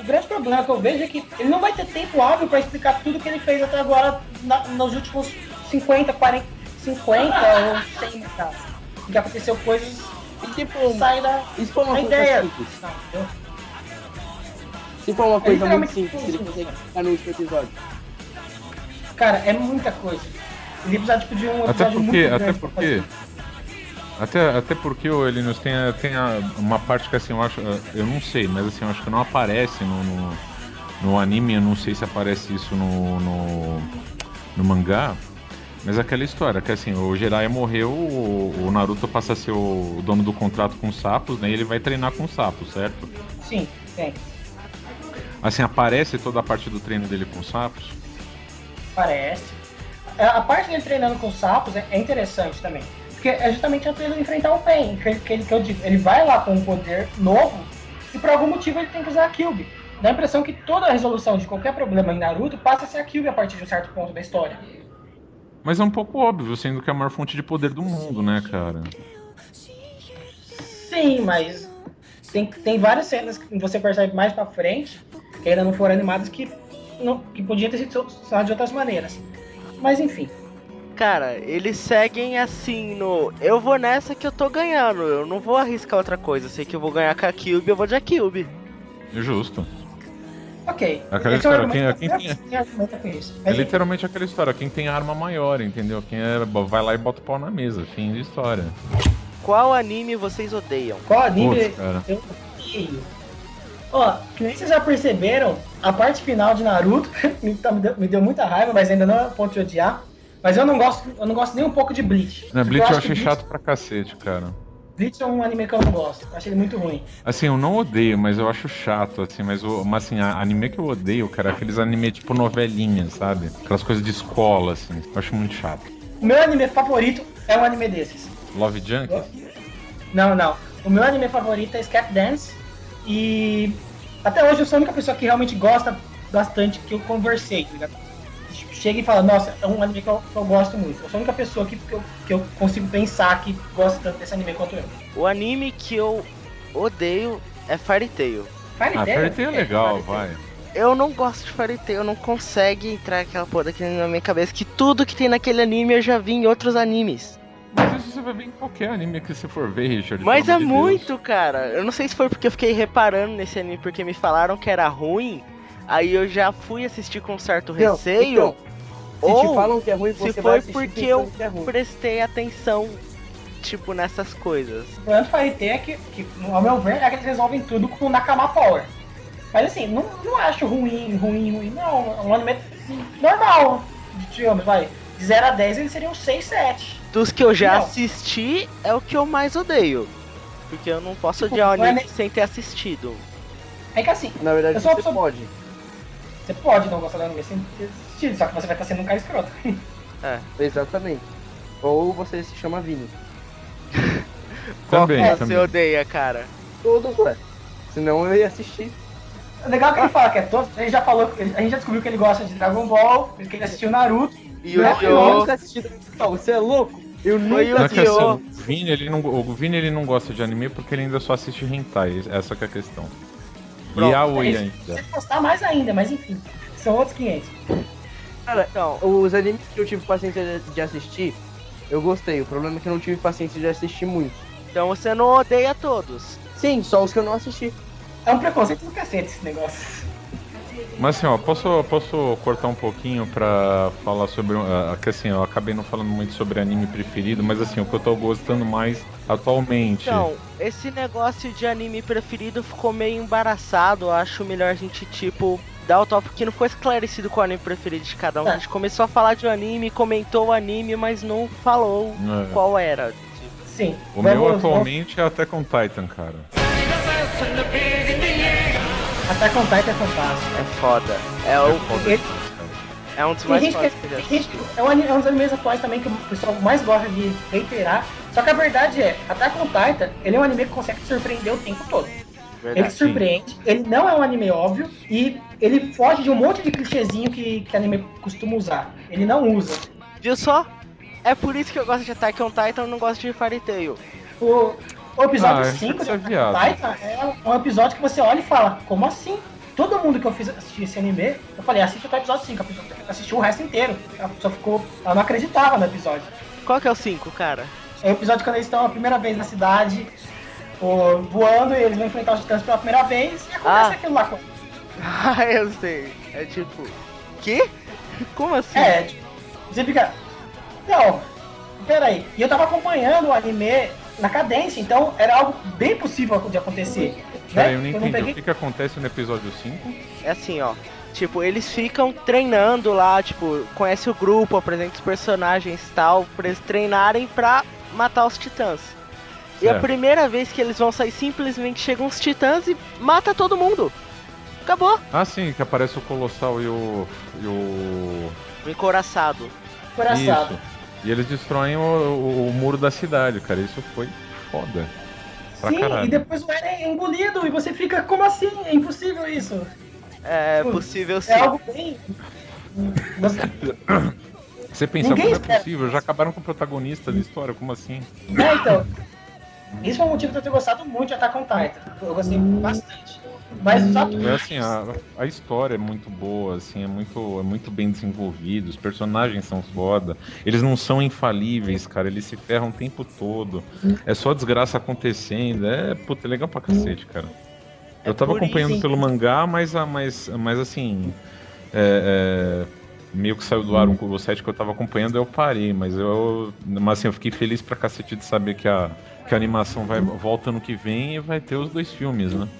o grande problema que eu vejo é que ele não vai ter tempo hábil pra explicar tudo que ele fez até agora na- nos últimos 50, 40, 50 ou 100 casos. Que aconteceu coisas E tipo, saem da, isso foi uma da coisa ideia. simples. Não? Se for uma coisa muito literalmente simples, ele simples. consegue ficar no último episódio. Cara, é muita coisa. Ele precisa tipo, de um Até episódio porque, muito até grande pra porque. Até, até porque o Elinus tem, a- tem a- uma parte que assim, eu acho. Eu não sei, mas assim, eu acho que não aparece no, no, no anime, eu não sei se aparece isso no, no, no mangá. Mas aquela história, que assim, o Jiraiya morreu, o, o Naruto passa a ser o dono do contrato com os sapos, né? E ele vai treinar com os sapos, certo? Sim, tem. Assim, aparece toda a parte do treino dele com os sapos. Parece. É, A parte dele treinando com sapos é é interessante também. Porque é justamente antes dele enfrentar o Pain, que, que, ele- que eu digo. Ele vai lá com um poder novo e por algum motivo ele tem que usar a Kyuubi. Dá a impressão que toda a resolução de qualquer problema em Naruto passa a ser a Kyuubi a partir de um certo ponto da história. Mas é um pouco óbvio, sendo que é a maior fonte de poder do mundo, né, cara? Sim, mas tem, tem várias cenas que você percebe mais pra frente, que ainda não foram animadas, que, não, que podiam ter sido solucionadas de outras maneiras. Mas enfim. Cara, eles seguem assim no. Eu vou nessa que eu tô ganhando. Eu não vou arriscar outra coisa. Eu sei que eu vou ganhar com a Cube, eu vou de a Cube. Justo. Ok. Aquela Esse é um história, quem- argumento- quem quem argumenta com isso. É Mas, literalmente aquela história, quem tem arma maior, entendeu? Quem é, vai lá e bota o pau na mesa, fim de história. Qual anime vocês odeiam? Qual anime cara. eu odeio? Ó, que nem vocês já perceberam, a parte final de Naruto me, tá- me deu, me deu muita raiva, mas ainda não é ponto de odiar. Mas eu não gosto, eu não gosto nem um pouco de Bleach. Porque Bleach eu acho que achei chato pra cacete, cara. Bleach é um anime que eu não gosto. Eu achei ele muito ruim. Assim, eu não odeio, mas eu acho chato, assim, mas, o, mas assim, a anime que eu odeio, cara, é aqueles anime tipo novelinha, sabe? Aquelas coisas de escola, assim. Eu acho muito chato. O meu anime favorito é um anime desses. Love Junk? Não, não. O meu anime favorito é Scat Dance. E até hoje eu sou a única pessoa que realmente gosta bastante que eu conversei, tá ligado? Chega e fala, nossa, é um anime que eu, que eu gosto muito. Eu sou a única pessoa que, que, eu, que eu consigo pensar que gosta tanto desse anime quanto eu. O anime que eu odeio é Fairy Tail. Fairy Ah, Tail? Fairy Tail é legal, Tail. vai. Eu não gosto de Fairy Tail, não consegue entrar aquela porra daquele anime na minha cabeça que tudo que tem naquele anime eu já vi em outros animes. Mas isso você vai ver em qualquer anime que você for ver, Richard. Mas é de Deus. muito, cara. Eu não sei se foi porque eu fiquei reparando nesse anime porque me falaram que era ruim. Aí eu já fui assistir com certo Então, receio. então, se te ou falam que é ruim, se você foi vai assistir porque eu que é ruim. prestei atenção, tipo, nessas coisas. O problema do é que, que, ao meu ver, é que eles resolvem tudo com o Nakama Power. Mas assim, não, não acho ruim, ruim, ruim. Não, é um anime normal. Digamos, vai. De 0 a 10 ele seria um 6, 7. Dos que eu já Não. assisti, é o que eu mais odeio. Porque eu não posso Tipo, odiar não é anime sem ter assistido. É que assim, Na verdade, você pessoa- pode. você pode não gostar do anime sem assistido, só que você vai estar sendo um cara escroto. Exatamente. Ou você se chama Vini. Qual Também, você também. odeia, cara? Todos, ué. Senão eu ia assistir. É legal que ele fala que é todo. Ele já falou, a gente já descobriu que ele gosta de Dragon Ball, que ele assistiu Naruto. E o Dio. não. nunca assisti Dragon Ball, você é louco? Eu nunca o Não é assisti. assim, o Vini, ele não, o Vini ele não gosta de anime porque ele ainda só assiste hentai, essa que é a questão. Pronto, e a Oi é ainda. Se gostar mais ainda, mas enfim. São outros 500. Cara, Então, os animes que eu tive paciência de- assistir, eu gostei. O problema é que eu não tive paciência de assistir muito. então você não odeia todos. Sim, só os que eu não assisti. É um preconceito do cacete esse negócio. Mas assim, ó, posso, posso cortar um pouquinho pra falar sobre. Uh, que assim, eu acabei não falando muito sobre anime preferido, mas assim, o que eu tô gostando mais atualmente. Então, esse negócio de anime preferido ficou meio embaraçado. Eu acho melhor a gente, tipo, dar o tópico que não foi esclarecido qual é o anime preferido de cada um. Tá. A gente começou a falar de um anime, comentou o anime, mas não falou É. qual era. Sim. O meu vamos- atualmente é até com Titan, cara. Attack on Titan é fantástico. É foda. É, É o, foda ele- demais, cara. é um dos mais gente que, que gente é, um, é um dos animes atuais também que o pessoal mais gosta de reiterar. Só que a verdade é, Attack on Titan, ele é um anime que consegue te surpreender o tempo todo. Ele Verdade. te surpreende, ele não é um anime óbvio e ele foge de um monte de clichêzinho que, que anime costuma usar. Ele não usa. Viu só? É por isso que eu gosto de Attack on Titan e não gosto de Fairy Tail. O, o episódio Ah, é 5 de Attack on. Titan é um episódio que você olha e fala, como assim? Todo mundo que eu fiz assistir esse anime, eu falei, assiste até o episódio 5, a pessoa assistiu o resto inteiro. A pessoa ficou. Ela não acreditava no episódio. Qual que é o 5, cara? É o episódio quando eles estão a primeira vez na cidade, voando, e eles vão enfrentar os titãs pela primeira vez, e acontece Ah. aquilo lá com. Ah, eu sei. É tipo. Que? Como assim? É, tipo, você fica. Não, peraí. E eu tava acompanhando o anime na cadência, então era algo bem possível de acontecer. Peraí, né? eu não Eu entendi. peguei- O que, que acontece no episódio 5? É assim, ó. Tipo, eles ficam treinando lá, tipo, conhece o grupo, apresenta os personagens e tal, pra eles treinarem pra matar os titãs. E a Certo. primeira vez que eles vão sair, simplesmente chegam os titãs e mata todo mundo. Acabou. Ah, sim, que aparece o Colossal e o. E o. O encoraçado. Encoraçado. Isso. E eles destroem o, o- o muro da cidade, cara. Isso foi foda. Pra Sim, caralho. e depois o Eren é engolido, e você fica, como assim? É impossível isso. É Hum, possível sim. É algo bem. Você- Você pensa, Ninguém como é espera. possível? Já acabaram com o protagonista da história, como assim? É, então. Isso foi um motivo de eu ter gostado muito de Attack on Titan. Eu gostei bastante. Mas só que. É assim, a, a história é muito boa, assim, é muito, é muito bem desenvolvido, os personagens são foda, eles não são infalíveis, cara, eles se ferram o tempo todo. É só desgraça acontecendo, é, puta, é legal pra cacete, cara. Eu tava acompanhando pelo mangá, mas, mas, mas assim, é, é, meio que saiu do ar um, o site que eu tava acompanhando, eu parei, mas eu, mas assim, eu fiquei feliz pra cacete de saber que a, que a animação vai, volta ano que vem e vai ter os dois filmes, né?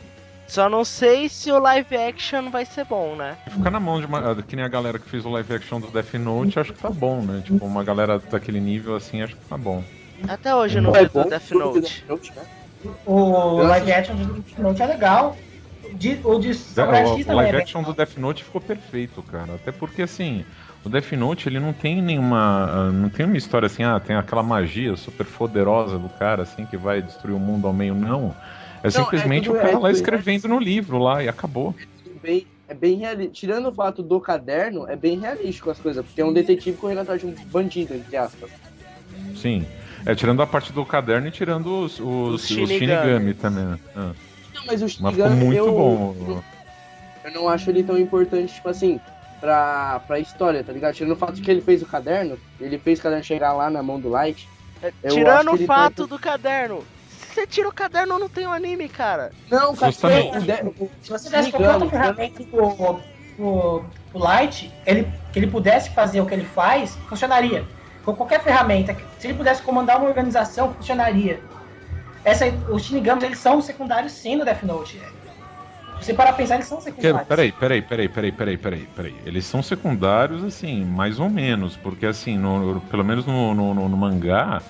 Só não sei se o live action vai ser bom, né? Ficar na mão de uma. Que nem a galera que fez o live action do Death Note, acho que tá bom, né? Tipo, uma galera daquele nível assim, acho que tá bom. Até hoje eu não É vi bom do Death do Note. Death Note, né? O live action de Death Note é legal. De- o de Samurai X O, é live bem action do Death Note ficou perfeito, cara. Até porque assim, o Death Note ele não tem nenhuma. ah, Não tem uma história assim, ah, tem aquela magia super poderosa do cara, assim, que vai destruir o mundo ao meio, não. É é simplesmente tudo- o cara é lá escrevendo no livro lá e acabou. Bem, é bem realista. Tirando o fato do caderno, é bem realístico as coisas, porque é um detetive correndo atrás de um bandido, entre aspas. Sim. É, tirando a parte do caderno e tirando os, os, Os os Shinigami. Também. né? Ah, Não, mas o Mas ficou Shinigami, muito eu, bom. eu não acho ele tão importante, tipo assim, pra, pra história, tá ligado? Tirando o fato de que ele fez o caderno, ele fez o caderno chegar lá na mão do Light. É, Tirando que o ele fato tá- do caderno. Se você tira o caderno, não tem o anime, cara. Não, cara, Se você desse qualquer outra ferramenta pro, pro, pro Light, ele, que ele pudesse fazer o que ele faz, funcionaria. Com qualquer ferramenta, se ele pudesse comandar uma organização, funcionaria. Essa, os Shinigamis, eles são secundários sim no Death Note. Se você parar pra pensar, eles são secundários. Peraí, peraí, peraí, peraí, peraí, peraí, peraí. Eles são secundários, assim, mais ou menos, porque assim, no- pelo menos no, no, no- no mangá,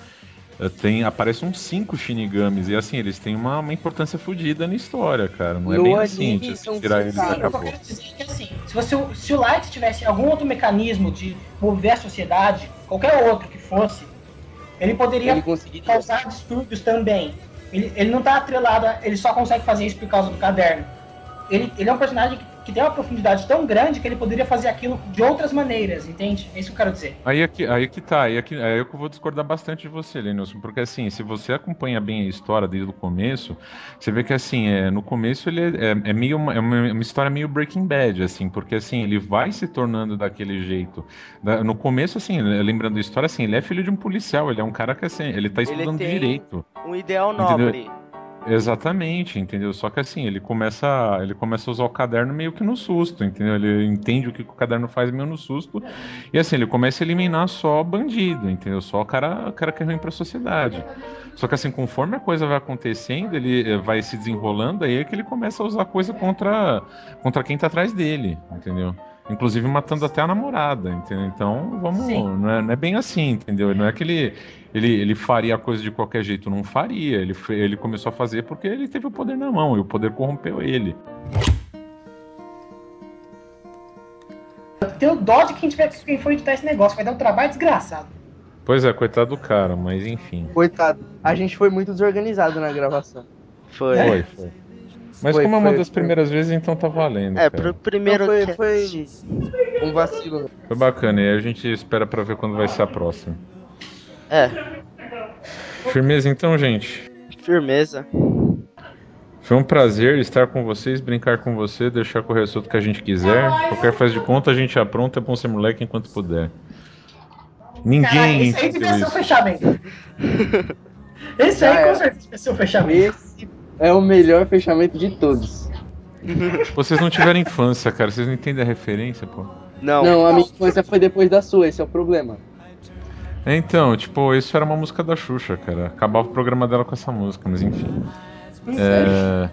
tem, aparecem uns cinco Shinigamis, e assim, eles têm uma, uma importância fodida na história, cara. Não é No bem assim, anime de são tirar cinco eles eu acabou. quero dizer que assim, se, você, se o Light tivesse algum outro mecanismo de mover a sociedade, qualquer outro que fosse, ele poderia ele causar distúrbios também. Ele, ele não tá atrelado, ele só consegue fazer isso por causa do caderno. Ele, ele é um personagem que que tem uma profundidade tão grande que ele poderia fazer aquilo de outras maneiras, entende? É isso que eu quero dizer. Aí é que, aí é que tá, aí é que, aí é que eu vou discordar bastante de você, Lenilson, porque assim, se você acompanha bem a história desde o começo, você vê que assim, é, no começo ele é, é, é meio uma, é uma, uma, história meio Breaking Bad, assim, porque assim, ele vai se tornando daquele jeito. Da, no começo, assim, lembrando a história, assim, ele é filho de um policial, ele é um cara que assim, ele tá estudando ele direito. Um ideal nobre. Entendeu? Exatamente, entendeu? Só que assim, ele começa, ele começa a usar o caderno meio que no susto, entendeu? Ele entende o que o caderno faz meio no susto. E assim, ele começa a eliminar só bandido, entendeu? Só o cara, o cara que é ruim pra sociedade. Só que assim, conforme a coisa vai acontecendo, ele eh, vai se desenrolando, aí é que ele começa a usar coisa contra, contra quem tá atrás dele, entendeu? Inclusive matando até a namorada, entendeu? Então, vamos. Não é, não é, bem assim, entendeu? Não é que ele, ele, ele faria a coisa de qualquer jeito, não faria. Ele, ele começou a fazer porque ele teve o poder na mão e o poder corrompeu ele. Eu tenho dó de quem, tiver, quem for editar esse negócio, vai dar um trabalho desgraçado. Pois é, coitado do cara, mas enfim. Coitado. A gente foi muito desorganizado na gravação. Foi. Foi, foi. Mas foi, como é uma das primeiras vezes, então tá valendo. É, cara. pro primeiro foi, foi um vacilo. Foi bacana, e a gente espera pra ver quando vai ser a próxima. É. Firmeza então, gente? Firmeza. Foi um prazer estar com vocês, brincar com você, deixar correr tudo que a gente quiser. Qualquer faz de conta, a gente apronta, é bom ser moleque enquanto puder. Ninguém Caralho, esse aí devia ser o fechamento. esse aí com certeza ser o fechamento. Esse é o melhor fechamento de todos. Vocês não tiveram infância, cara. Vocês não entendem a referência, pô? Não. Não, a minha infância foi depois da sua, esse é o problema. Então, tipo, isso era uma música da Xuxa, cara. Acabava o programa dela com essa música, mas enfim. É...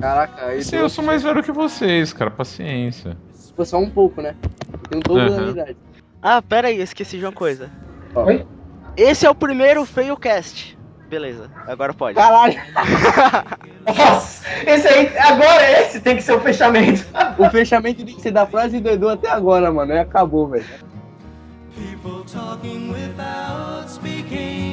Caraca, eu, eu sou mais velho que vocês, cara. Paciência. Foi só um pouco, né? Tem um todo uhum. da idade. Ah, pera aí, esqueci de uma coisa. Oi? Esse é o primeiro FailCast. Beleza, agora pode. Caralho! Nossa, esse aí, agora esse tem que ser o fechamento. o fechamento tem que ser da frase do Edu até agora, mano. E acabou, velho. people talking without speaking.